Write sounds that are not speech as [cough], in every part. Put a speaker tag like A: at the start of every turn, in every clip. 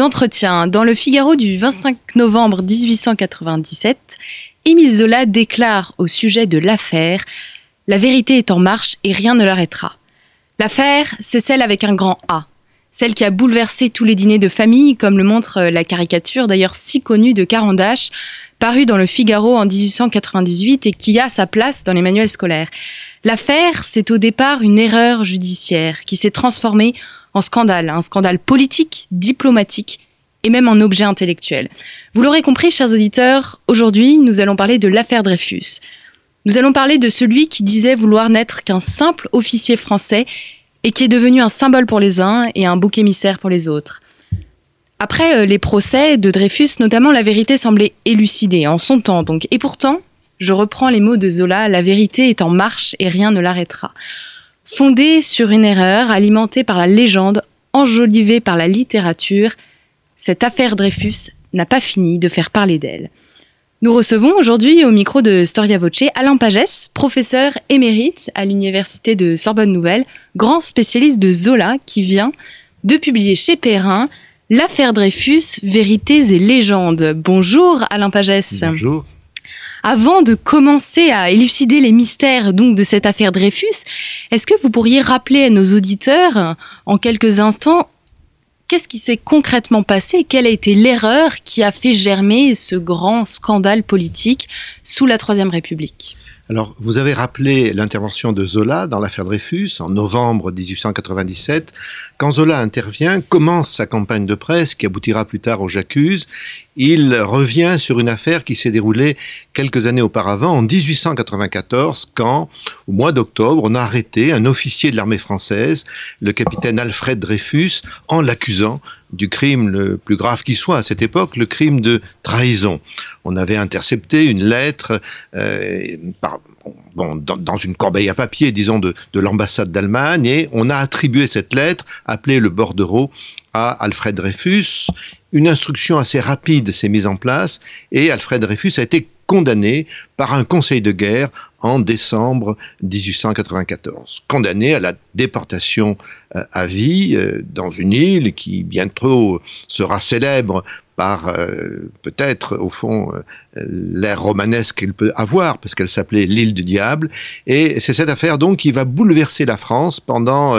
A: entretiens. Dans le Figaro du 25 novembre 1897, Émile Zola déclare au sujet de l'affaire La vérité est en marche et rien ne l'arrêtera. L'affaire, c'est celle avec un grand A, celle qui a bouleversé tous les dîners de famille, comme le montre la caricature d'ailleurs si connue de Carandache, parue dans le Figaro en 1898 et qui a sa place dans les manuels scolaires. L'affaire, c'est au départ une erreur judiciaire qui s'est transformée en scandale, un scandale politique, diplomatique et même en objet intellectuel. Vous l'aurez compris, chers auditeurs, aujourd'hui, nous allons parler de l'affaire Dreyfus. Nous allons parler de celui qui disait vouloir n'être qu'un simple officier français et qui est devenu un symbole pour les uns et un bouc émissaire pour les autres. Après euh, les procès de Dreyfus, notamment, la vérité semblait élucidée, en son temps. Et pourtant, je reprends les mots de Zola, la vérité est en marche et rien ne l'arrêtera. Fondée sur une erreur, alimentée par la légende, enjolivée par la littérature, cette affaire Dreyfus n'a pas fini de faire parler d'elle. Nous recevons aujourd'hui au micro de Storia Voce Alain Pagès, professeur émérite à l'université de Sorbonne Nouvelle, grand spécialiste de Zola qui vient de publier chez Perrin L'affaire Dreyfus, vérités et légendes. Bonjour Alain Pagès.
B: Bonjour.
A: Avant de commencer à élucider les mystères donc de cette affaire Dreyfus, est-ce que vous pourriez rappeler à nos auditeurs en quelques instants qu'est-ce qui s'est concrètement passé Quelle a été l'erreur qui a fait germer ce grand scandale politique sous la Troisième République?
B: Alors, vous avez rappelé l'intervention de Zola dans l'affaire Dreyfus en novembre 1897. Quand Zola intervient, commence sa campagne de presse qui aboutira plus tard au J'accuse il revient sur une affaire qui s'est déroulée quelques années auparavant, en 1894, quand, au mois d'octobre, on a arrêté un officier de l'armée française, le capitaine Alfred Dreyfus, en l'accusant du crime le plus grave qui soit à cette époque, le crime de trahison. On avait intercepté une lettre euh, dans, une corbeille à papier, disons, de, de l'ambassade d'Allemagne, et on a attribué cette lettre, appelée le bordereau, à Alfred Dreyfus. Une instruction assez rapide s'est mise en place et Alfred Dreyfus a été condamné par un conseil de guerre en décembre 1894. Condamné à la déportation euh, à vie euh, dans une île qui bientôt sera célèbre par euh, peut-être au fond l'ère romanesque qu'elle peut avoir parce qu'elle s'appelait l'île du diable et c'est cette affaire donc qui va bouleverser la France pendant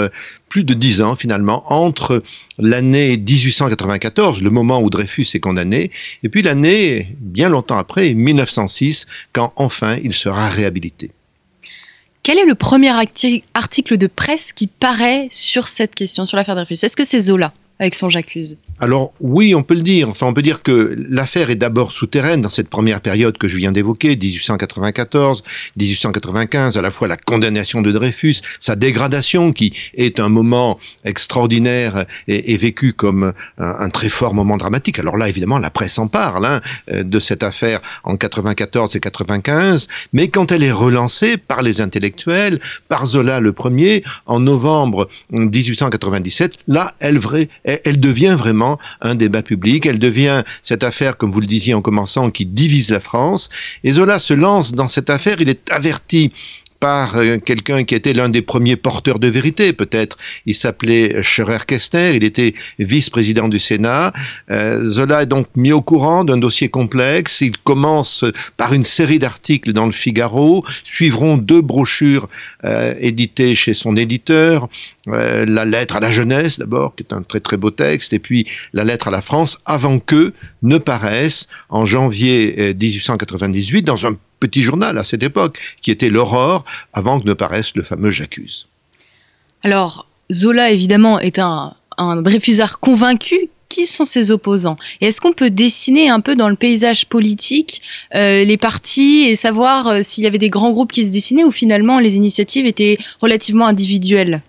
B: plus de dix ans finalement entre l'année 1894, le moment où Dreyfus est condamné, et puis l'année bien longtemps après, 1906, quand enfin il sera réhabilité.
A: Quel est le premier article de presse qui paraît sur cette question, sur l'affaire Dreyfus? Est-ce que c'est Zola avec son J'accuse
B: alors oui, on peut le dire. Enfin, on peut dire que l'affaire est d'abord souterraine dans cette première période que je viens d'évoquer, 1894, 1895, à la fois la condamnation de Dreyfus, sa dégradation qui est un moment extraordinaire et, vécu comme un, très fort moment dramatique. Alors là, évidemment, la presse en parle hein, de cette affaire en 94 et 95, mais quand elle est relancée par les intellectuels, par Zola le premier, en novembre 1897, là, elle, elle devient vraiment un débat public. Elle devient cette affaire, comme vous le disiez en commençant, qui divise la France. Et Zola se lance dans cette affaire. Il est averti par euh, quelqu'un qui était l'un des premiers porteurs de vérité, peut-être. Il s'appelait Scherer Kestner, il était vice-président du Sénat. Euh, Zola est donc mis au courant d'un dossier complexe. Il commence par une série d'articles dans le Figaro. Suivront deux brochures euh, éditées chez son éditeur. La lettre à la jeunesse, d'abord, qui est un très très beau texte, et puis la lettre à la France, avant que ne paraisse en janvier 1898 dans un petit journal à cette époque, qui était l'Aurore, avant que ne paraisse le fameux J'accuse.
A: Alors, Zola, évidemment, est un, un Dreyfusard convaincu. Qui sont ses opposants? Et est-ce qu'on peut dessiner un peu dans le paysage politique euh, les partis et savoir euh, s'il y avait des grands groupes qui se dessinaient ou finalement les initiatives étaient relativement individuelles?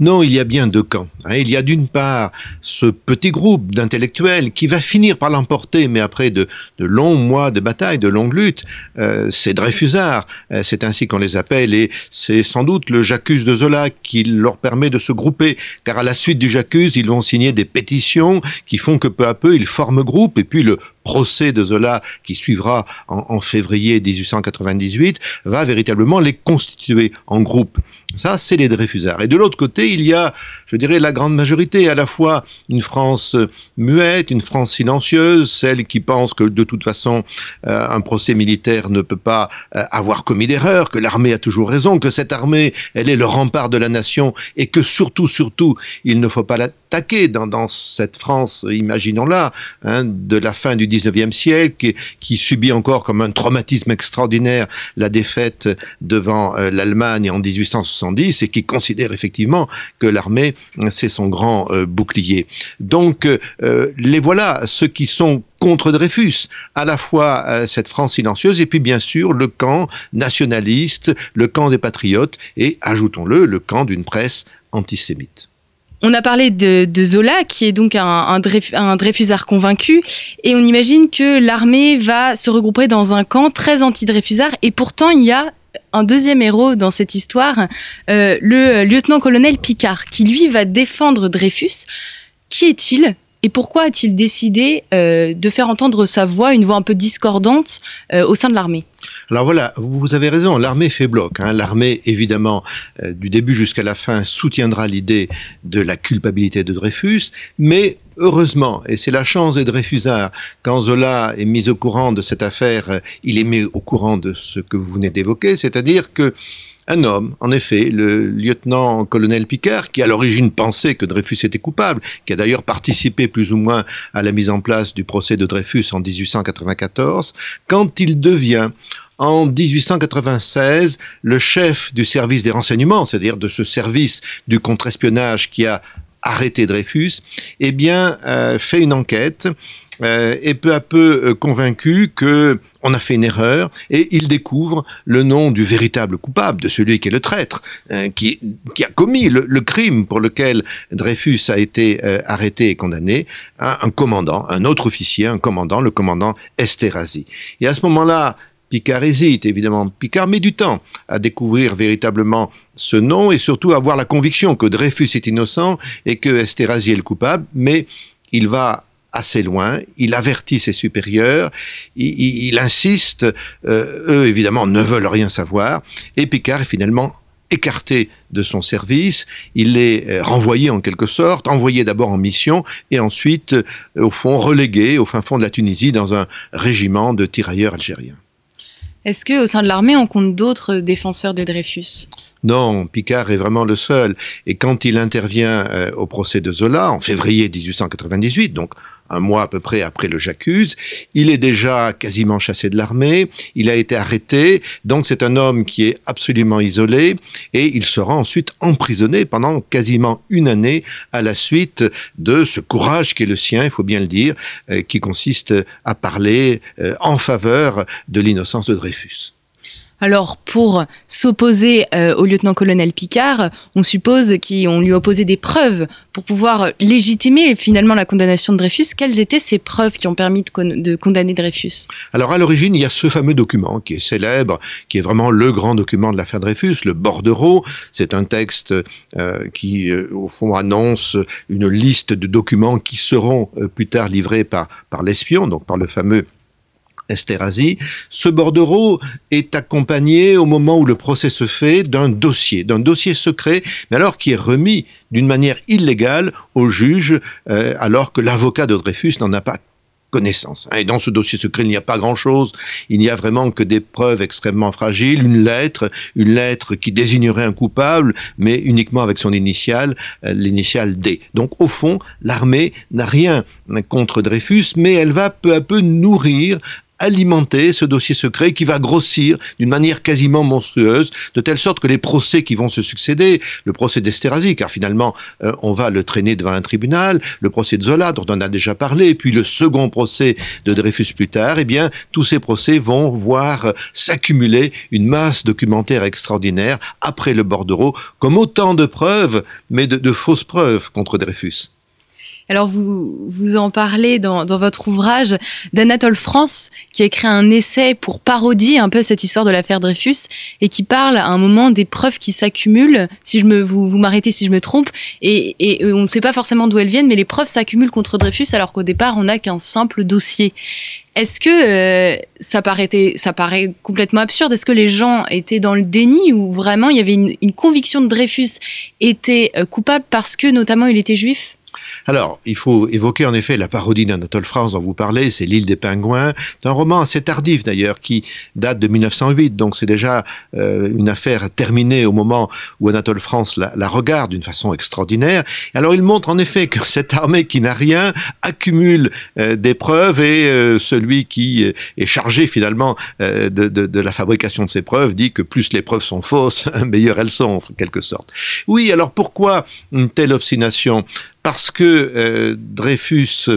B: Non, il y a bien deux camps. Hein. Il y a d'une part ce petit groupe d'intellectuels qui va finir par l'emporter, mais après de, longs mois de bataille, de longues luttes, euh, c'est Dreyfusards, euh, c'est ainsi qu'on les appelle, et c'est sans doute le J'accuse de Zola qui leur permet de se grouper, car à la suite du J'accuse, ils vont signer des pétitions qui font que peu à peu ils forment groupe, et puis le procès de Zola qui suivra en, en février 1898 va véritablement les constituer en groupe. Ça, c'est les Dreyfusards. Et de l'autre côté, il y a, je dirais, la grande majorité, à la fois une France muette, une France silencieuse, celle qui pense que de toute façon, euh, un procès militaire ne peut pas euh, avoir commis d'erreur, que l'armée a toujours raison, que cette armée, elle est le rempart de la nation, et que surtout, surtout, il ne faut pas l'attaquer dans, cette France, imaginons-la, hein, de la fin du 19e siècle, qui, qui, subit encore comme un traumatisme extraordinaire la défaite devant euh, l'Allemagne en 1860 et qui considère effectivement que l'armée, c'est son grand euh, bouclier. Donc, euh, les voilà, ceux qui sont contre Dreyfus, à la fois euh, cette France silencieuse et puis bien sûr le camp nationaliste, le camp des patriotes et, ajoutons-le, le camp d'une presse antisémite.
A: On a parlé de, Zola, qui est donc un, Dreyfusard convaincu, et on imagine que l'armée va se regrouper dans un camp très anti-Dreyfusard, et pourtant il y a un deuxième héros dans cette histoire, euh, le lieutenant-colonel Picard, qui lui va défendre Dreyfus. Qui est-il et pourquoi a-t-il décidé euh, de faire entendre sa voix, une voix un peu discordante, euh, au sein de l'armée?
B: Alors voilà, vous avez raison, l'armée fait bloc. Hein. L'armée, évidemment, du début jusqu'à la fin, soutiendra l'idée de la culpabilité de Dreyfus, mais Heureusement, et c'est la chance des Dreyfusards, quand Zola est mis au courant de cette affaire, il est mis au courant de ce que vous venez d'évoquer, c'est-à-dire que un homme, en effet, le lieutenant-colonel Picard, qui à l'origine pensait que Dreyfus était coupable, qui a d'ailleurs participé plus ou moins à la mise en place du procès de Dreyfus en 1894, quand il devient en 1896 le chef du service des renseignements, c'est-à-dire de ce service du contre-espionnage qui a arrêté Dreyfus, eh bien, euh, fait une enquête euh, et peu à peu euh, convaincu que on a fait une erreur et il découvre le nom du véritable coupable, de celui qui est le traître, qui, qui, a commis le, crime pour lequel Dreyfus a été arrêté et condamné, un, un, commandant, un autre officier, un commandant, le commandant Esterhazy. Et à ce moment-là, Picard hésite, évidemment. Picard met du temps à découvrir véritablement ce nom et surtout à avoir la conviction que Dreyfus est innocent et que Esterhazy est le coupable, mais il va assez loin, il avertit ses supérieurs, il, insiste, euh, eux évidemment ne veulent rien savoir, et Picard est finalement écarté de son service, il est euh, renvoyé en quelque sorte, envoyé d'abord en mission et ensuite, euh, au fond, relégué au fin fond de la Tunisie dans un régiment de tirailleurs algériens.
A: Est-ce qu'au sein de l'armée, on compte d'autres défenseurs de Dreyfus?
B: Non, Picard est vraiment le seul. Et quand il intervient euh, au procès de Zola, en février 1898, donc un mois à peu près après le J'accuse, il est déjà quasiment chassé de l'armée, il a été arrêté, donc c'est un homme qui est absolument isolé, et il sera ensuite emprisonné pendant quasiment une année à la suite de ce courage qui est le sien, il faut bien le dire, euh, qui consiste à parler euh, en faveur de l'innocence de Dreyfus.
A: Alors, pour s'opposer euh, au lieutenant-colonel Picard, on suppose qu'on lui opposait des preuves pour pouvoir légitimer finalement la condamnation de Dreyfus. Quelles étaient ces preuves qui ont permis de, condamner Dreyfus?
B: Alors, à l'origine, il y a ce fameux document qui est célèbre, qui est vraiment le grand document de l'affaire Dreyfus, le bordereau. C'est un texte euh, qui, euh, au fond, annonce une liste de documents qui seront plus tard livrés par, par l'espion, donc par le fameux Esterhazy. Ce bordereau est accompagné au moment où le procès se fait d'un dossier, d'un dossier secret, mais alors qui est remis d'une manière illégale au juge, euh, alors que l'avocat de Dreyfus n'en a pas connaissance. Et dans ce dossier secret, il n'y a pas grand-chose. Il n'y a vraiment que des preuves extrêmement fragiles, une lettre, une lettre qui désignerait un coupable, mais uniquement avec son initiale, euh, l'initiale D. Donc au fond, l'armée n'a rien contre Dreyfus, mais elle va peu à peu nourrir alimenter ce dossier secret qui va grossir d'une manière quasiment monstrueuse, de telle sorte que les procès qui vont se succéder, le procès d'Esterhazy, car finalement euh, on va le traîner devant un tribunal, le procès de Zola dont on a déjà parlé, puis le second procès de Dreyfus plus tard, eh bien tous ces procès vont voir s'accumuler une masse documentaire extraordinaire après le bordereau, comme autant de preuves, mais de fausses preuves contre Dreyfus.
A: Alors vous, vous en parlez dans, dans votre ouvrage d'Anatole France, qui a écrit un essai pour parodier un peu cette histoire de l'affaire Dreyfus et qui parle à un moment des preuves qui s'accumulent. Si je me, vous, vous m'arrêtez si je me trompe, et, et on ne sait pas forcément d'où elles viennent, mais les preuves s'accumulent contre Dreyfus alors qu'au départ on n'a qu'un simple dossier. Est-ce que euh, ça, paraît, ça paraît complètement absurde? Est-ce que les gens étaient dans le déni ou vraiment il y avait une, une conviction de Dreyfus était euh, coupable parce que notamment il était juif?
B: Alors, il faut évoquer en effet la parodie d'Anatole France dont vous parlez, c'est L'île des pingouins, d'un roman assez tardif d'ailleurs, qui date de 1908, donc c'est déjà euh, une affaire terminée au moment où Anatole France la, regarde d'une façon extraordinaire. Alors il montre en effet que cette armée qui n'a rien accumule euh, des preuves et euh, celui qui est chargé finalement de, de, la fabrication de ces preuves dit que plus les preuves sont fausses, [laughs] meilleures elles sont en quelque sorte. Oui, alors pourquoi une telle obstination parce que euh, Dreyfus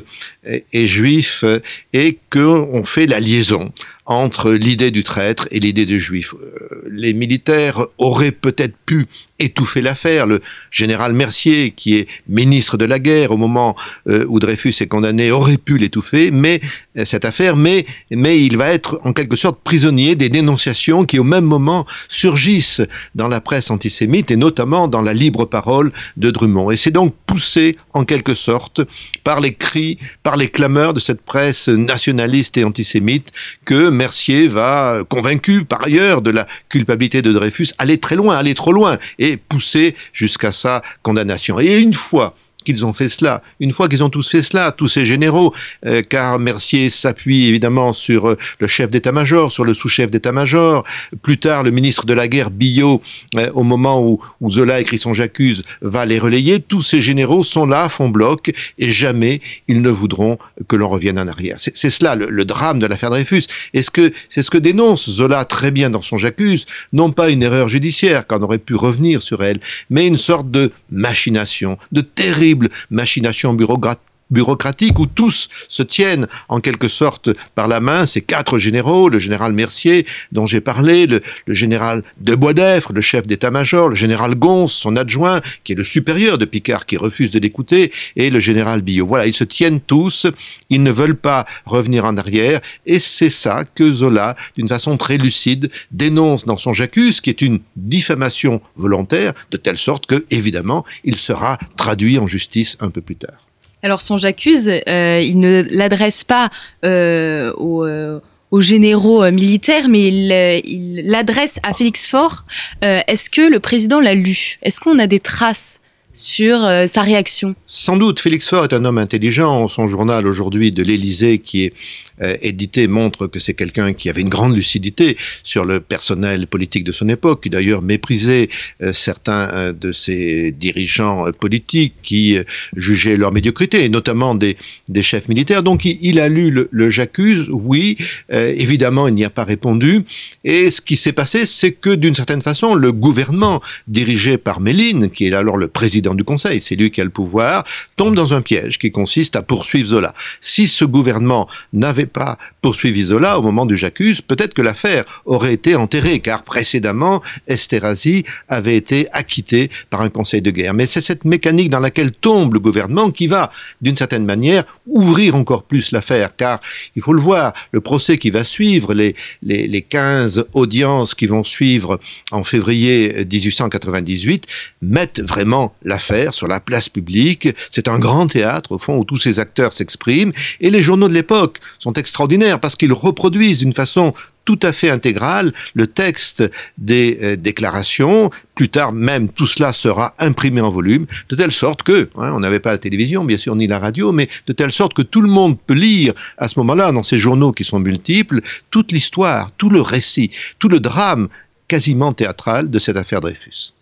B: est, est juif et qu'on fait la liaison entre l'idée du traître et l'idée du juif. Euh, les militaires auraient peut-être pu étouffer l'affaire. Le général Mercier, qui est ministre de la guerre au moment euh, où Dreyfus est condamné, aurait pu l'étouffer, mais euh, cette affaire, mais, mais il va être en quelque sorte prisonnier des dénonciations qui au même moment surgissent dans la presse antisémite et notamment dans la libre parole de Drummond. Et c'est donc poussé en quelque sorte par les cris, par les clameurs de cette presse nationaliste et antisémite que Mercier va, convaincu par ailleurs de la culpabilité de Dreyfus, aller très loin, aller trop loin et pousser jusqu'à sa condamnation. Et une fois qu'ils ont fait cela. Une fois qu'ils ont tous fait cela, tous ces généraux, euh, car Mercier s'appuie évidemment sur euh, le chef d'état-major, sur le sous-chef d'état-major, plus tard le ministre de la guerre, Billot, euh, au moment où, où, Zola écrit son J'accuse, va les relayer, tous ces généraux sont là, font bloc, et jamais ils ne voudront que l'on revienne en arrière. C'est cela le, le, drame de l'affaire Dreyfus. est ce que c'est ce que dénonce Zola très bien dans son J'accuse, non pas une erreur judiciaire, qu'on aurait pu revenir sur elle, mais une sorte de machination, de terrible machination bureaucratique bureaucratique où tous se tiennent en quelque sorte par la main, ces quatre généraux, le général Mercier dont j'ai parlé, le, le, général de Boisdeffre, le chef d'état-major, le général Gons, son adjoint, qui est le supérieur de Picard, qui refuse de l'écouter, et le général Billot. Voilà, ils se tiennent tous, ils ne veulent pas revenir en arrière, et c'est ça que Zola, d'une façon très lucide, dénonce dans son J'accuse, qui est une diffamation volontaire, de telle sorte que, évidemment, il sera traduit en justice un peu plus tard.
A: Alors son j'accuse, euh, il ne l'adresse pas euh, aux, euh, aux, généraux militaires, mais il l'adresse à Félix Faure. Est-ce que le président l'a lu? Est-ce qu'on a des traces sur euh, sa réaction
B: Sans doute, Félix Faure est un homme intelligent. Son journal aujourd'hui de l'Élysée, qui est euh, édité montre que c'est quelqu'un qui avait une grande lucidité sur le personnel politique de son époque, qui d'ailleurs méprisait euh, certains de ses dirigeants politiques qui jugeaient leur médiocrité, et notamment des, chefs militaires. Donc il, a lu le, le J'accuse, oui, évidemment il n'y a pas répondu. Et ce qui s'est passé, c'est que d'une certaine façon, le gouvernement dirigé par Méline, qui est alors le président du Conseil, c'est lui qui a le pouvoir, tombe dans un piège qui consiste à poursuivre Zola. Si ce gouvernement n'avait pas poursuivi Zola au moment du J'accuse, peut-être que l'affaire aurait été enterrée, car précédemment, Esterhazy avait été acquitté par un conseil de guerre. Mais c'est cette mécanique dans laquelle tombe le gouvernement qui va, d'une certaine manière, ouvrir encore plus l'affaire, car il faut le voir, le procès qui va suivre, les, les, les 15 audiences qui vont suivre en février 1898, mettent vraiment l'affaire sur la place publique. C'est un grand théâtre, au fond, où tous ces acteurs s'expriment, et les journaux de l'époque sont extraordinaires parce qu'ils reproduisent d'une façon tout à fait intégrale le texte des euh, déclarations. Plus tard, même, tout cela sera imprimé en volume, de telle sorte que, hein, on n'avait pas la télévision, bien sûr, ni la radio, mais de telle sorte que tout le monde peut lire à ce moment-là, dans ces journaux qui sont multiples, toute l'histoire, tout le récit, tout le drame quasiment théâtral de cette affaire Dreyfus.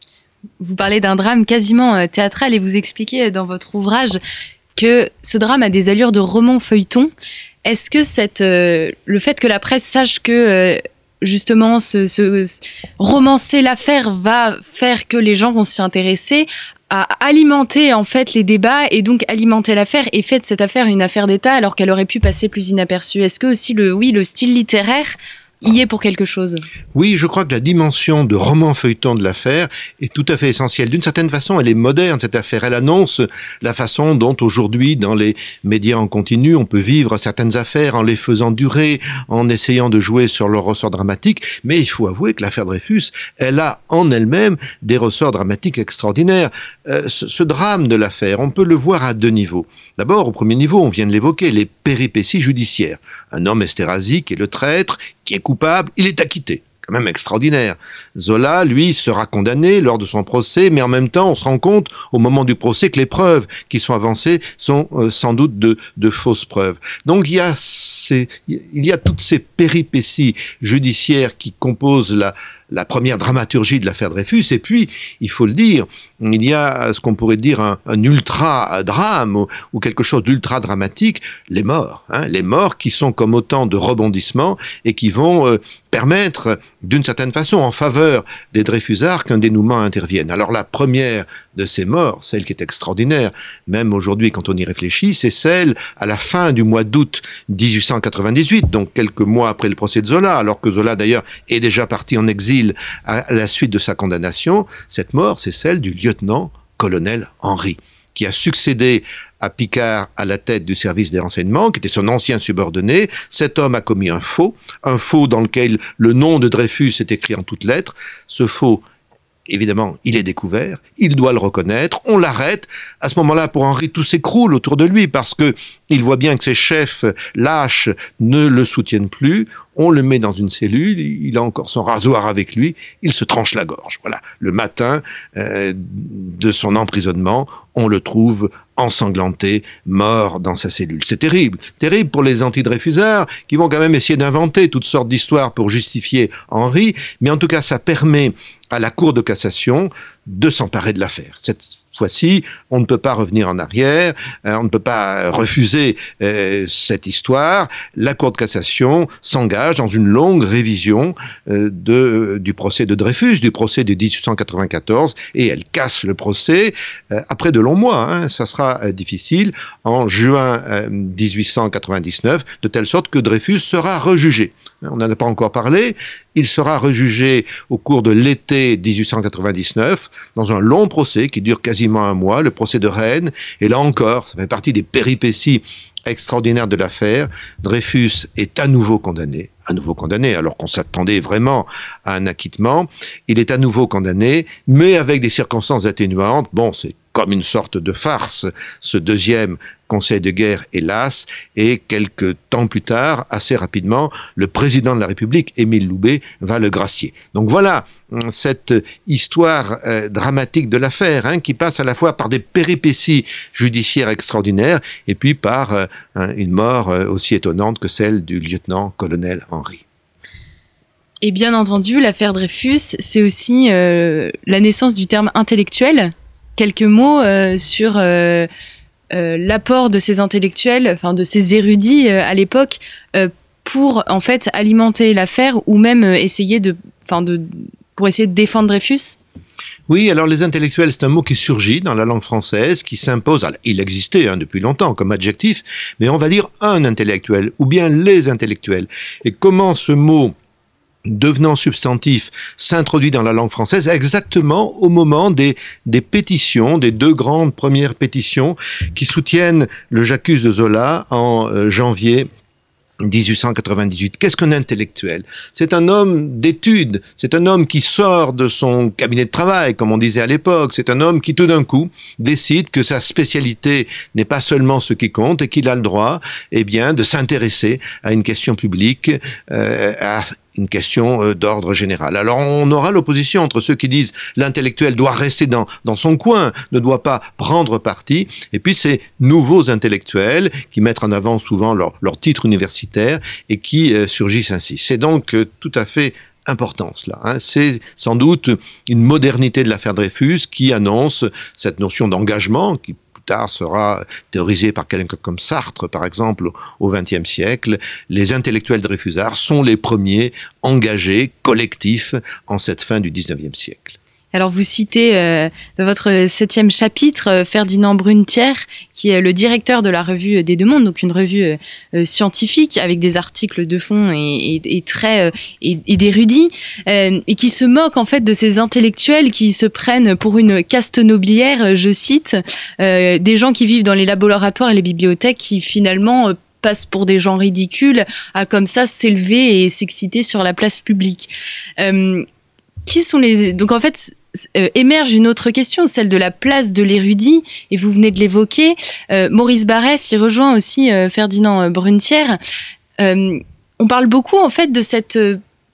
A: Vous parlez d'un drame quasiment euh, théâtral et vous expliquez dans votre ouvrage que ce drame a des allures de roman feuilleton. Est-ce que euh, le fait que la presse sache que euh, justement ce, romancer l'affaire va faire que les gens vont s'y intéresser à alimenter en fait les débats et donc alimenter l'affaire et fait de cette affaire une affaire d'État alors qu'elle aurait pu passer plus inaperçue? Est-ce que aussi le oui le style littéraire y est pour quelque chose.
B: Oui, je crois que la dimension de roman feuilleton de l'affaire est tout à fait essentielle. D'une certaine façon, elle est moderne, cette affaire. Elle annonce la façon dont aujourd'hui, dans les médias en continu, on peut vivre certaines affaires en les faisant durer, en essayant de jouer sur leur ressort dramatique. Mais il faut avouer que l'affaire Dreyfus, elle a en elle-même des ressorts dramatiques extraordinaires. Euh, ce, ce drame de l'affaire, on peut le voir à deux niveaux. D'abord, au premier niveau, on vient de l'évoquer, les péripéties judiciaires. Un homme Esterhazy qui est le traître, qui est coupable, il est acquitté quand même extraordinaire. Zola, lui, sera condamné lors de son procès, mais en même temps, on se rend compte au moment du procès que les preuves qui sont avancées sont euh, sans doute de, de, fausses preuves. Donc il y, a ces, il y a toutes ces péripéties judiciaires qui composent la, la première dramaturgie de l'affaire Dreyfus. Et puis, il faut le dire, il y a ce qu'on pourrait dire un, ultra-drame ou, quelque chose d'ultra dramatique, les morts. Hein, les morts qui sont comme autant de rebondissements et qui vont euh, permettre, d'une certaine façon, en faveur des Dreyfusards, qu'un dénouement intervienne. Alors la première de ces morts, celle qui est extraordinaire, même aujourd'hui quand on y réfléchit, c'est celle à la fin du mois d'août 1898, donc quelques mois après le procès de Zola, alors que Zola d'ailleurs est déjà parti en exil à la suite de sa condamnation. Cette mort, c'est celle du lieutenant-colonel Henri qui a succédé à Picard à la tête du service des renseignements, qui était son ancien subordonné. Cet homme a commis un faux, un faux dans lequel le nom de Dreyfus est écrit en toutes lettres. Ce faux Évidemment, il est découvert, il doit le reconnaître, on l'arrête. À ce moment-là, pour Henri, tout s'écroule autour de lui parce que il voit bien que ses chefs lâches ne le soutiennent plus. On le met dans une cellule, il a encore son rasoir avec lui, il se tranche la gorge. Voilà. Le matin euh, de son emprisonnement, on le trouve ensanglanté, mort dans sa cellule. C'est terrible, terrible pour les anti-Dreyfusards qui vont quand même essayer d'inventer toutes sortes d'histoires pour justifier Henri, mais en tout cas ça permet à la Cour de cassation de s'emparer de l'affaire. Fois-ci, on ne peut pas revenir en arrière, euh, on ne peut pas refuser euh, cette histoire. La Cour de cassation s'engage dans une longue révision euh, de, du procès de Dreyfus, du procès de 1894, et elle casse le procès après de longs mois. Hein, ça sera difficile en juin 1899, de telle sorte que Dreyfus sera rejugé. On n'en a pas encore parlé. Il sera rejugé au cours de l'été 1899 dans un long procès qui dure quasiment un mois, le procès de Rennes. Et là encore, ça fait partie des péripéties extraordinaires de l'affaire. Dreyfus est à nouveau condamné, à nouveau condamné, alors qu'on s'attendait vraiment à un acquittement. Il est à nouveau condamné, mais avec des circonstances atténuantes. Bon, c'est comme une sorte de farce, ce deuxième conseil de guerre, hélas, et quelques temps plus tard, assez rapidement, le président de la République, Émile Loubet, va le gracier. Donc voilà hum, cette histoire euh, dramatique de l'affaire, hein, qui passe à la fois par des péripéties judiciaires extraordinaires, et puis par euh, une mort euh, aussi étonnante que celle du lieutenant-colonel Henri.
A: Et bien entendu, l'affaire Dreyfus, c'est aussi la naissance du terme intellectuel quelques mots euh, sur euh, euh, l'apport de ces intellectuels, enfin de ces érudits à l'époque, pour en fait alimenter l'affaire ou même essayer de, enfin de, pour essayer de défendre Dreyfus?
B: Oui, alors les intellectuels, c'est un mot qui surgit dans la langue française, qui s'impose. Il existait hein, depuis longtemps comme adjectif, mais on va dire un intellectuel, ou bien les intellectuels. Et comment ce mot devenant substantif, s'introduit dans la langue française exactement au moment des, des pétitions, des deux grandes premières pétitions qui soutiennent le J'accuse de Zola en euh, janvier 1898. Qu'est-ce qu'un intellectuel? C'est un homme d'études, c'est un homme qui sort de son cabinet de travail, comme on disait à l'époque, c'est un homme qui tout d'un coup décide que sa spécialité n'est pas seulement ce qui compte et qu'il a le droit eh bien, de s'intéresser à une question publique, euh, une question euh, d'ordre général. Alors on aura l'opposition entre ceux qui disent l'intellectuel doit rester dans, dans son coin, ne doit pas prendre parti, et puis ces nouveaux intellectuels qui mettent en avant souvent leur, leur titre universitaire et qui euh, surgissent ainsi. C'est donc euh, tout à fait important cela. Hein. C'est sans doute une modernité de l'affaire Dreyfus qui annonce cette notion d'engagement qui sera théorisé par quelqu'un comme Sartre, par exemple, au XXe siècle, les intellectuels dreyfusards sont les premiers engagés, collectifs, en cette fin du XIXe siècle.
A: Alors vous citez euh, dans votre septième chapitre euh, Ferdinand Brunetière, qui est le directeur de la revue des Deux Mondes, donc une revue euh, scientifique avec des articles de fond et, et, et très et, et d'érudits, et qui se moque en fait de ces intellectuels qui se prennent pour une caste nobiliaire, je cite, des gens qui vivent dans les laboratoires et les bibliothèques qui finalement passent pour des gens ridicules à comme ça s'élever et s'exciter sur la place publique. Qui sont les donc en fait euh, émerge une autre question, celle de la place de l'érudit, et vous venez de l'évoquer. Euh, Maurice Barrès y rejoint aussi euh, Ferdinand Brunetière. on parle beaucoup en fait de cette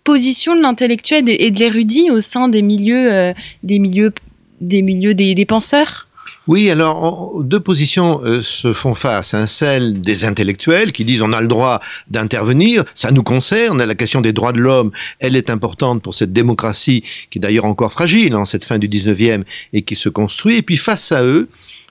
A: position de l'intellectuel et de l'érudit au sein des milieux, des milieux, des milieux des penseurs.
B: Oui, alors deux positions euh, se font face. Hein. Celle des intellectuels qui disent on a le droit d'intervenir, ça nous concerne, la question des droits de l'homme, elle est importante pour cette démocratie qui est d'ailleurs encore fragile en cette fin du 19e et qui se construit. Et puis face à eux,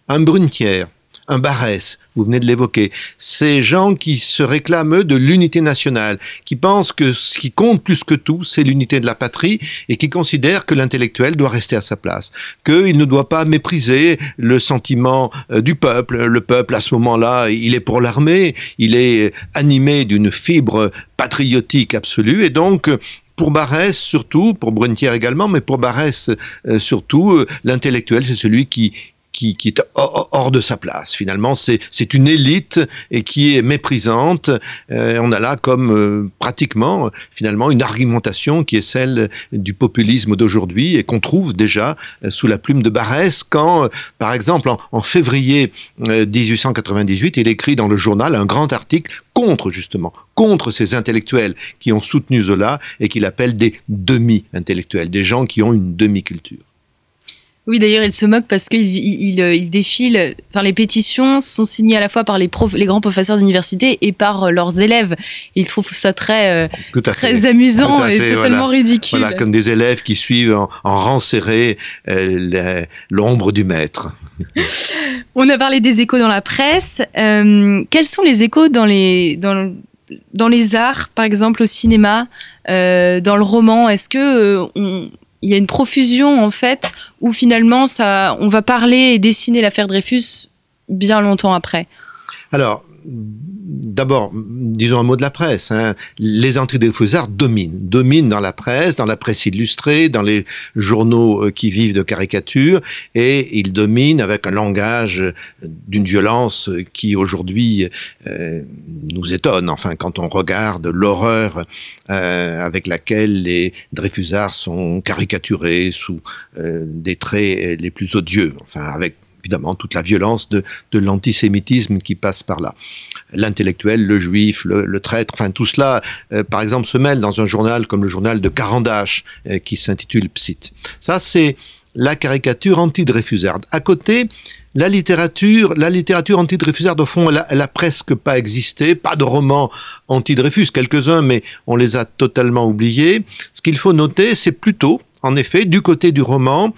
B: un Brunetière un Barès, vous venez de l'évoquer, ces gens qui se réclament eux, de l'unité nationale, qui pensent que ce qui compte plus que tout, c'est l'unité de la patrie, et qui considèrent que l'intellectuel doit rester à sa place, qu'il ne doit pas mépriser le sentiment euh, du peuple. Le peuple, à ce moment-là, il est pour l'armée, il est animé d'une fibre patriotique absolue, et donc pour Barès surtout, pour Brunetière également, mais pour Barès euh, surtout, euh, l'intellectuel, c'est celui qui, qui, qui, est hors de sa place. Finalement, c'est une élite et qui est méprisante. Euh, on a là comme euh, pratiquement, finalement, une argumentation qui est celle du populisme d'aujourd'hui et qu'on trouve déjà euh, sous la plume de Barès quand, par exemple, en, en février 1898, il écrit dans le journal un grand article contre justement, contre ces intellectuels qui ont soutenu Zola et qu'il appelle des demi-intellectuels, des gens qui ont une demi-culture.
A: Oui, d'ailleurs, il se moque parce qu'il il, il, défile. Enfin, les pétitions sont signées à la fois par les, profs, les grands professeurs d'université et par euh, leurs élèves. Il trouve ça très, euh, très amusant et totalement ridicule.
B: Voilà, comme des élèves qui suivent en, rang serré euh, l'ombre du maître. [laughs]
A: On a parlé des échos dans la presse. quels sont les échos dans les, dans, dans les arts, par exemple au cinéma, dans le roman? Est-ce que on il y a une profusion en fait où finalement ça, on va parler et dessiner l'affaire Dreyfus bien longtemps après.
B: D'abord, disons un mot de la presse. Hein. Les antidéfusards dominent, dominent dans la presse, dans la presse illustrée, dans les journaux euh, qui vivent de caricatures, et ils dominent avec un langage d'une violence qui aujourd'hui euh, nous étonne. Enfin, quand on regarde l'horreur euh, avec laquelle les Dreyfusards sont caricaturés sous euh, des traits les plus odieux. Enfin, avec évidemment toute la violence de, l'antisémitisme qui passe par là. L'intellectuel, le juif, le, le, traître, enfin tout cela, euh, par exemple, se mêle dans un journal comme le journal de Carandache euh, qui s'intitule Psit. Ça, c'est la caricature anti-dreyfusarde. À côté, la littérature, la littérature anti-Dreyfusarde, au fond, elle a, elle a, presque pas existé. Pas de romans anti-Dreyfus, quelques-uns, mais on les a totalement oubliés. Ce qu'il faut noter, c'est plutôt, en effet, du côté du roman,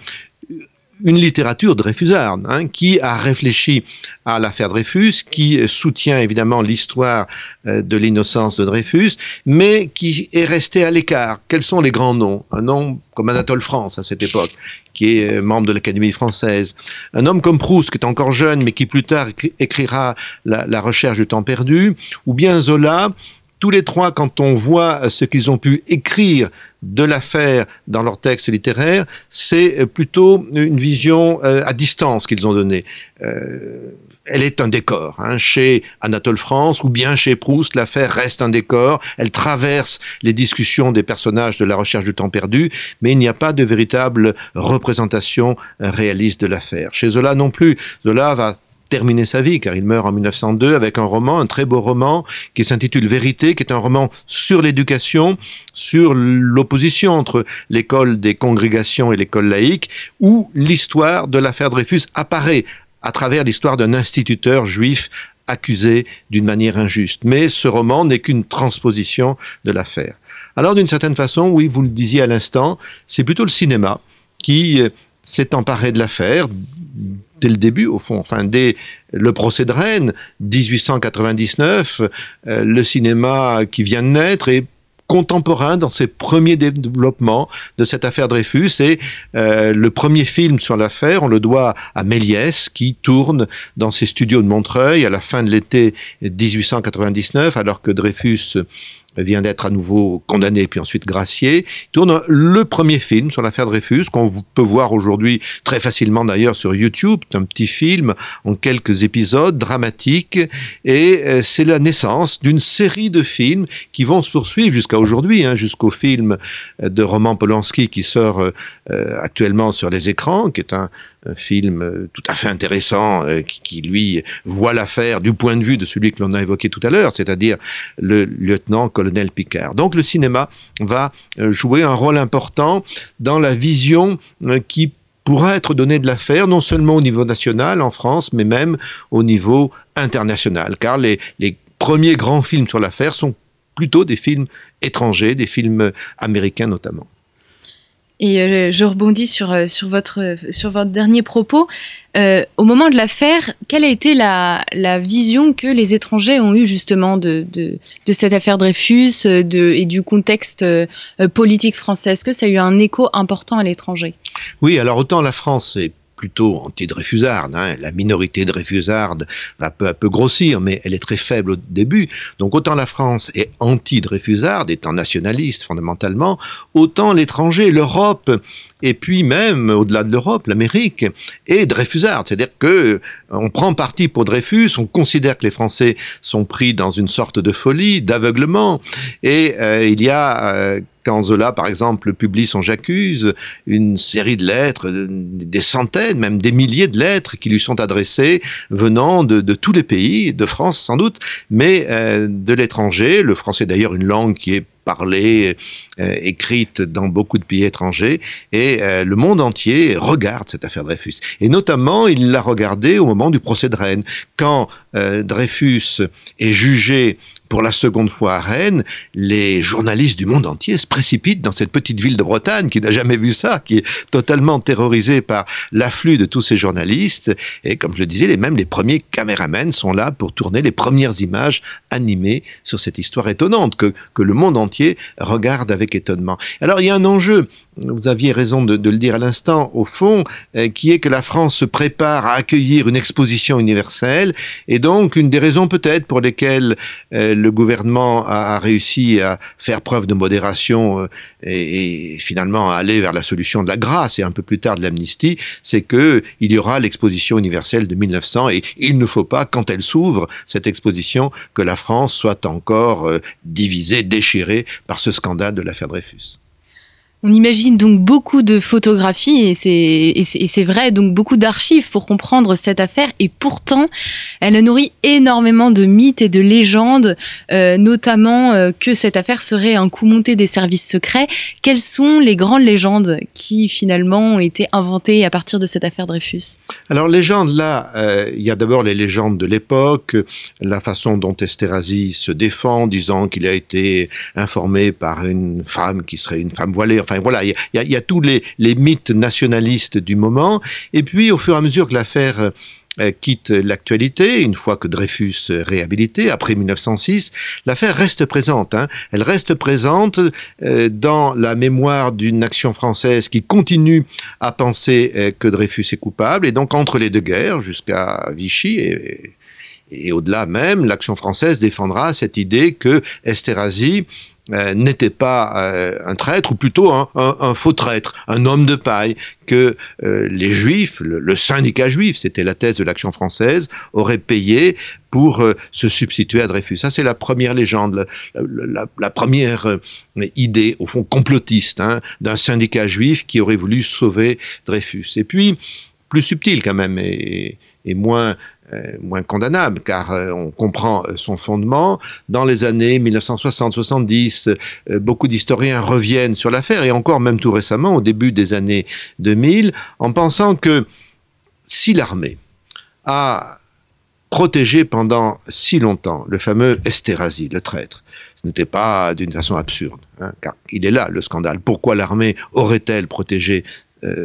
B: une littérature dreyfusarde hein, qui a réfléchi à l'affaire Dreyfus, qui soutient évidemment l'histoire euh, de l'innocence de Dreyfus, mais qui est resté à l'écart. Quels sont les grands noms? Un nom comme Anatole France à cette époque, qui est euh, membre de l'Académie française. Un homme comme Proust, qui est encore jeune, mais qui plus tard écrira la, la recherche du temps perdu, ou bien Zola, tous les trois, quand on voit ce qu'ils ont pu écrire de l'affaire dans leurs textes littéraires, c'est plutôt une vision euh, à distance qu'ils ont donnée. Euh, elle est un décor. Hein. Chez Anatole France ou bien chez Proust, l'affaire reste un décor. Elle traverse les discussions des personnages de la recherche du temps perdu, mais il n'y a pas de véritable représentation réaliste de l'affaire. Chez Zola non plus. Zola va terminer sa vie, car il meurt en 1902 avec un roman, un très beau roman, qui s'intitule Vérité, qui est un roman sur l'éducation, sur l'opposition entre l'école des congrégations et l'école laïque, où l'histoire de l'affaire Dreyfus apparaît à travers l'histoire d'un instituteur juif accusé d'une manière injuste. Mais ce roman n'est qu'une transposition de l'affaire. Alors d'une certaine façon, oui, vous le disiez à l'instant, c'est plutôt le cinéma qui euh, s'est emparé de l'affaire dès le début, au fond, enfin dès le procès de Rennes, 1899, euh, le cinéma qui vient de naître est contemporain dans ses premiers développements de cette affaire Dreyfus et euh, le premier film sur l'affaire, on le doit à Méliès qui tourne dans ses studios de Montreuil à la fin de l'été 1899 alors que Dreyfus vient d'être à nouveau condamné puis ensuite gracié. Tourne le premier film sur l'affaire Dreyfus qu'on peut voir aujourd'hui très facilement d'ailleurs sur YouTube. C'est un petit film en quelques épisodes dramatiques et euh, c'est la naissance d'une série de films qui vont se poursuivre jusqu'à aujourd'hui, hein, jusqu'au film de Roman Polanski qui sort euh, actuellement sur les écrans, qui est un film euh, tout à fait intéressant euh, qui, lui voit l'affaire du point de vue de celui que l'on a évoqué tout à l'heure, c'est-à-dire le lieutenant-colonel Picard. Donc le cinéma va euh, jouer un rôle important dans la vision qui pourra être donnée de l'affaire, non seulement au niveau national en France, mais même au niveau international, car les premiers grands films sur l'affaire sont plutôt des films étrangers, des films américains notamment.
A: Et euh, je rebondis sur, euh, sur, votre, sur votre dernier propos. Euh, au moment de l'affaire, quelle a été la, la, vision que les étrangers ont eue justement de, de, de cette affaire Dreyfus de, et du contexte politique français? Est-ce que ça a eu un écho important à l'étranger?
B: Oui, alors autant la France est plutôt anti-dreyfusarde. Hein. La minorité dreyfusarde va peu à peu grossir, mais elle est très faible au début. Donc autant la France est anti-dreyfusarde, étant nationaliste fondamentalement, autant l'étranger, l'Europe, et puis même au-delà de l'Europe, l'Amérique, est dreyfusarde. C'est-à-dire que euh, on prend parti pour Dreyfus, on considère que les Français sont pris dans une sorte de folie, d'aveuglement, et euh, il y a euh, quand Zola, par exemple, publie son J'accuse, une série de lettres, des centaines, même des milliers de lettres qui lui sont adressées venant de, tous les pays, de France sans doute, mais euh, de l'étranger. Le français d'ailleurs une langue qui est parlée, euh, écrite dans beaucoup de pays étrangers, et euh, le monde entier regarde cette affaire Dreyfus. Et notamment, il l'a regardé au moment du procès de Rennes, quand Dreyfus est jugé pour la seconde fois à Rennes, les journalistes du monde entier se précipitent dans cette petite ville de Bretagne qui n'a jamais vu ça, qui est totalement terrorisée par l'afflux de tous ces journalistes. Et comme je le disais, les, même les premiers caméramens sont là pour tourner les premières images animées sur cette histoire étonnante que le monde entier regarde avec étonnement. Alors il y a un enjeu vous aviez raison de, le dire à l'instant, au fond, euh, qui est que la France se prépare à accueillir une exposition universelle, et donc une des raisons peut-être pour lesquelles euh, le gouvernement a, réussi à faire preuve de modération euh, et, et, finalement à aller vers la solution de la grâce et un peu plus tard de l'amnistie, c'est que il y aura l'exposition universelle de 1900 et il ne faut pas, quand elle s'ouvre, cette exposition, que la France soit encore divisée, déchirée par ce scandale de l'affaire Dreyfus.
A: On imagine donc beaucoup de photographies et c'est vrai, donc beaucoup d'archives pour comprendre cette affaire. Et pourtant, elle nourrit énormément de mythes et de légendes, euh, notamment euh, que cette affaire serait un coup monté des services secrets. Quelles sont les grandes légendes qui finalement ont été inventées à partir de cette affaire Dreyfus?
B: Alors légendes, là, euh, il y a d'abord les légendes de l'époque, la façon dont Esterhazy se défend, disant qu'il a été informé par une femme qui serait une femme voilée. Enfin, voilà, il y a, tous les, mythes nationalistes du moment. Et puis, au fur et à mesure que l'affaire euh, quitte l'actualité, une fois que Dreyfus est réhabilité, après 1906, l'affaire reste présente. Hein. Elle reste présente euh, dans la mémoire d'une action française qui continue à penser euh, que Dreyfus est coupable. Et donc, entre les deux guerres, jusqu'à Vichy et, et au-delà même, l'action française défendra cette idée que Esterhazy n'était pas euh, un traître, ou plutôt un, faux traître, un homme de paille, que euh, les juifs, le, syndicat juif, c'était la thèse de l'action française, auraient payé pour se substituer à Dreyfus. Ça, c'est la première légende, la, première idée, au fond, complotiste, hein, d'un syndicat juif qui aurait voulu sauver Dreyfus. Et puis, plus subtil quand même, et, et moins euh, moins condamnable, car euh, on comprend euh, son fondement. Dans les années 1960-70, beaucoup d'historiens reviennent sur l'affaire, et encore même tout récemment, au début des années 2000, en pensant que si l'armée a protégé pendant si longtemps le fameux Esterhazy, le traître, ce n'était pas d'une façon absurde, hein, car il est là le scandale. Pourquoi l'armée aurait-elle protégé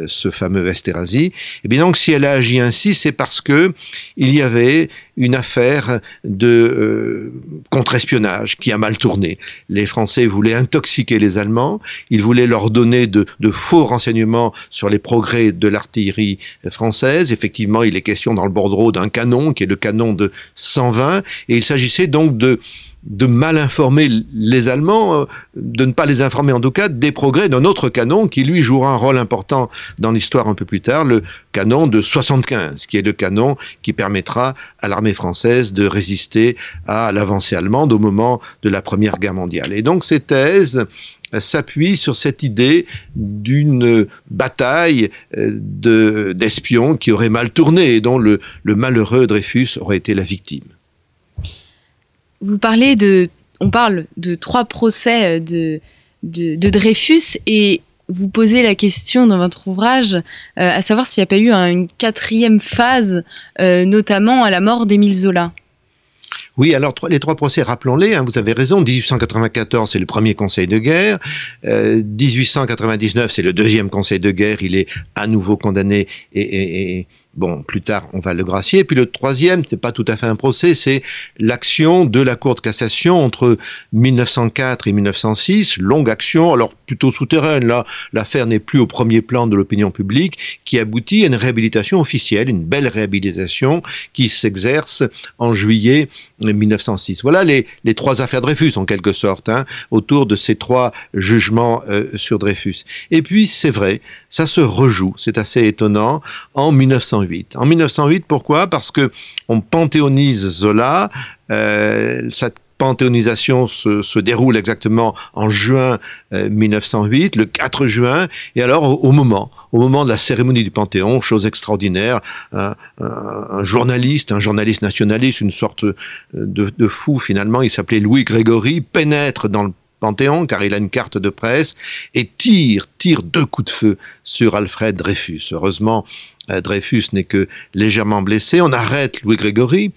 B: ce fameux Esterhazy. Et eh bien donc, si elle a agi ainsi, c'est parce que il y avait une affaire de contre-espionnage qui a mal tourné. Les Français voulaient intoxiquer les Allemands, ils voulaient leur donner de, de faux renseignements sur les progrès de l'artillerie française. Effectivement, il est question dans le bordereau d'un canon qui est le canon de 120, et il s'agissait donc de de mal informer les Allemands, euh, de ne pas les informer en tout cas des progrès d'un autre canon qui lui jouera un rôle important dans l'histoire un peu plus tard, le canon de 75, qui est le canon qui permettra à l'armée française de résister à l'avancée allemande au moment de la Première Guerre mondiale. Et donc ces thèses s'appuient sur cette idée d'une bataille euh, d'espions qui aurait mal tourné et dont le malheureux Dreyfus aurait été la victime
A: vous parlez de, on parle de trois procès euh, de, de, Dreyfus et vous posez la question dans votre ouvrage, euh, à savoir s'il n'y a pas eu une quatrième phase, euh, notamment à la mort d'Émile Zola.
B: Oui, alors les trois procès, rappelons-les, hein, vous avez raison, 1894 c'est le premier conseil de guerre, 1899 c'est le deuxième conseil de guerre, il est à nouveau condamné et, et Bon, plus tard, on va le gracier. Puis le troisième, c'est pas tout à fait un procès, c'est l'action de la Cour de cassation entre 1904 et 1906, longue action, alors plutôt souterraine. Là, l'affaire n'est plus au premier plan de l'opinion publique, qui aboutit à une réhabilitation officielle, une belle réhabilitation qui s'exerce en juillet 1906. Voilà les, les trois affaires Dreyfus, en quelque sorte, hein, autour de ces trois jugements euh, sur Dreyfus. Et puis, c'est vrai, ça se rejoue, c'est assez étonnant, en 1908. En 1908, pourquoi? Parce que on panthéonise Zola, euh, panthéonisation se, se, déroule exactement en juin 1908, euh, le 4 juin, et alors au, moment, au moment de la cérémonie du Panthéon, chose extraordinaire, un, journaliste, un journaliste nationaliste, une sorte de, de fou finalement, il s'appelait Louis Grégory, pénètre dans le Panthéon, car il a une carte de presse, et tire, tire deux coups de feu sur Alfred Dreyfus. Heureusement, euh, Dreyfus n'est que légèrement blessé. On arrête Louis Grégory,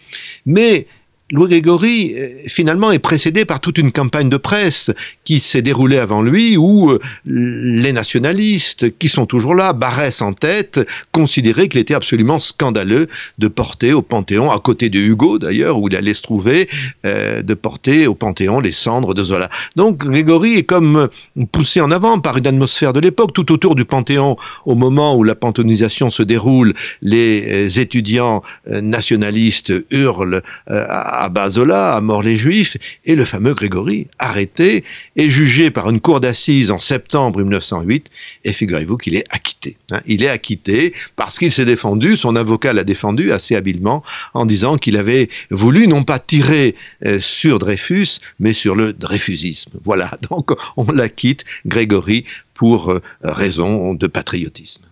B: mais Louis Grégory, euh, finalement, est précédé par toute une campagne de presse qui s'est déroulée avant lui, où euh, les nationalistes, qui sont toujours là, Barès en tête, considéraient qu'il était absolument scandaleux de porter au Panthéon, à côté de Hugo d'ailleurs, où il allait se trouver, euh, de porter au Panthéon les cendres de Zola. Donc Grégory est comme poussé en avant par une atmosphère de l'époque, tout autour du Panthéon, au moment où la panthéonisation se déroule, les étudiants nationalistes hurlent à Bazola, à mort les Juifs, et le fameux Grégory, arrêté et jugé par une cour d'assises en septembre 1908, et figurez-vous qu'il est acquitté. Hein. Il est acquitté parce qu'il s'est défendu, son avocat l'a défendu assez habilement, en disant qu'il avait voulu non pas tirer euh, sur Dreyfus, mais sur le dreyfusisme. Voilà, [laughs] donc on l'acquitte, Grégory, pour euh, raison de patriotisme.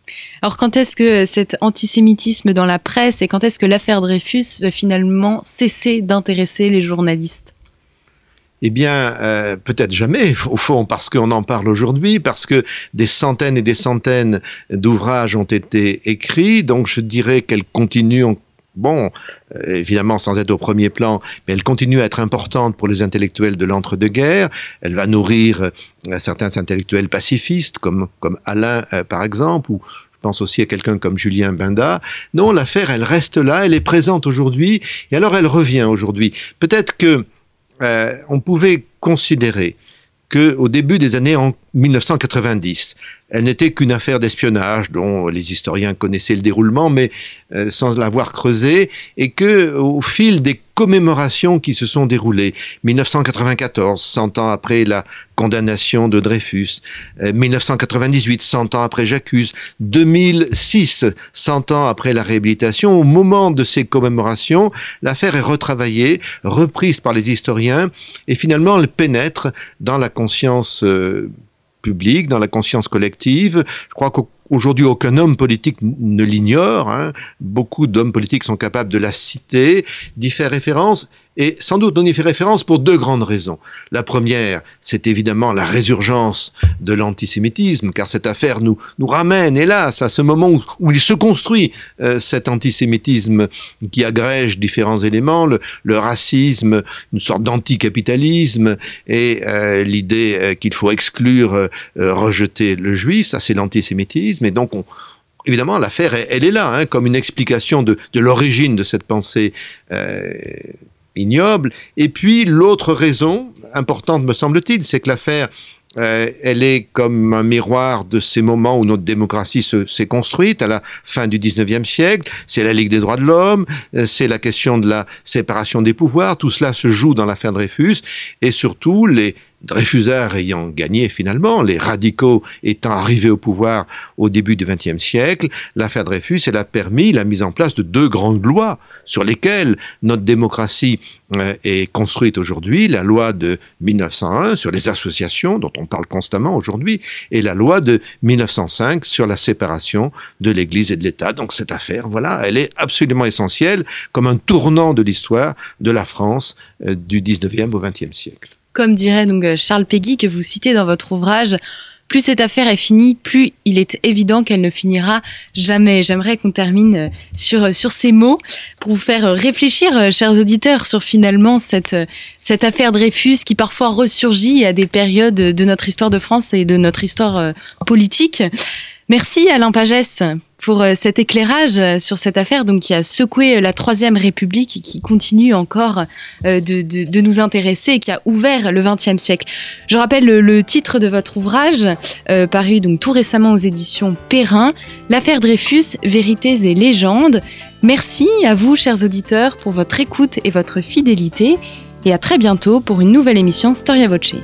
A: Alors quand est-ce que cet antisémitisme dans la presse et quand est-ce que l'affaire Dreyfus va finalement cesser d'intéresser les journalistes?
B: Eh bien, euh, peut-être jamais, au fond, parce qu'on en parle aujourd'hui, parce que des centaines et des centaines d'ouvrages ont été écrits, donc je dirais qu'elle continue bon, euh, évidemment sans être au premier plan, mais elle continue à être importante pour les intellectuels de l'entre-deux-guerres. Elle va nourrir euh, certains intellectuels pacifistes, comme, comme Alain euh, par exemple, ou je pense aussi à quelqu'un comme Julien Binda. Non, l'affaire, elle reste là, elle est présente aujourd'hui, et alors elle revient aujourd'hui. Peut-être que on pouvait considérer que au début des années en 1990, elle n'était qu'une affaire d'espionnage dont les historiens connaissaient le déroulement, mais euh, sans l'avoir creusé, et que au fil des commémorations qui se sont déroulées, 1994, 100 ans après la condamnation de Dreyfus, 1998, euh, 100 ans après J'accuse, 2006, 100 ans après la réhabilitation, au moment de ces commémorations, l'affaire est retravaillée, reprise par les historiens, et finalement elle pénètre dans la conscience euh, public, dans la conscience collective. Je crois qu'aujourd'hui, aucun homme politique ne l'ignore. Hein. Beaucoup d'hommes politiques sont capables de la citer, d'y faire référence et sans doute on y fait référence pour deux grandes raisons. La première, c'est évidemment la résurgence de l'antisémitisme, car cette affaire nous, ramène, hélas, à ce moment où, il se construit euh, cet antisémitisme qui agrège différents éléments, le, racisme, une sorte d'anticapitalisme, et euh, l'idée euh, qu'il faut exclure, rejeter le juif, ça c'est l'antisémitisme. Et donc, on, évidemment, l'affaire, elle, est là, hein, comme une explication de, l'origine de cette pensée euh, ignoble. Et puis, l'autre raison importante, me semble-t-il, c'est que l'affaire euh, elle est comme un miroir de ces moments où notre démocratie s'est construite à la fin du 19e siècle. C'est la Ligue des droits de l'homme, euh, c'est la question de la séparation des pouvoirs. Tout cela se joue dans l'affaire Dreyfus et surtout les Dreyfusards ayant gagné finalement, les radicaux étant arrivés au pouvoir au début du XXe siècle, l'affaire Dreyfus, elle a permis la mise en place de deux grandes lois sur lesquelles notre démocratie euh, est construite aujourd'hui, la loi de 1901 sur les associations dont on parle constamment aujourd'hui, et la loi de 1905 sur la séparation de l'Église et de l'État. Donc cette affaire, voilà, elle est absolument essentielle comme un tournant de l'histoire de la France euh, du 19e au 20e siècle.
A: Comme dirait donc euh, Charles Péguy que vous citez dans votre ouvrage, plus cette affaire est finie, plus il est évident qu'elle ne finira jamais. J'aimerais qu'on termine euh, sur, euh, sur ces mots pour vous faire réfléchir, chers auditeurs, sur finalement cette, cette affaire Dreyfus qui parfois ressurgit à des périodes de notre histoire de France et de notre histoire politique. Merci Alain Pagès pour euh, cet éclairage euh, sur cette affaire donc qui a secoué euh, la Troisième République et qui continue encore de, nous intéresser et qui a ouvert le XXe siècle. Je rappelle le, titre de votre ouvrage, paru donc tout récemment aux éditions Perrin, L'affaire Dreyfus, vérités et légendes. Merci à vous, chers auditeurs, pour votre écoute et votre fidélité, et à très bientôt pour une nouvelle émission Storia Voce.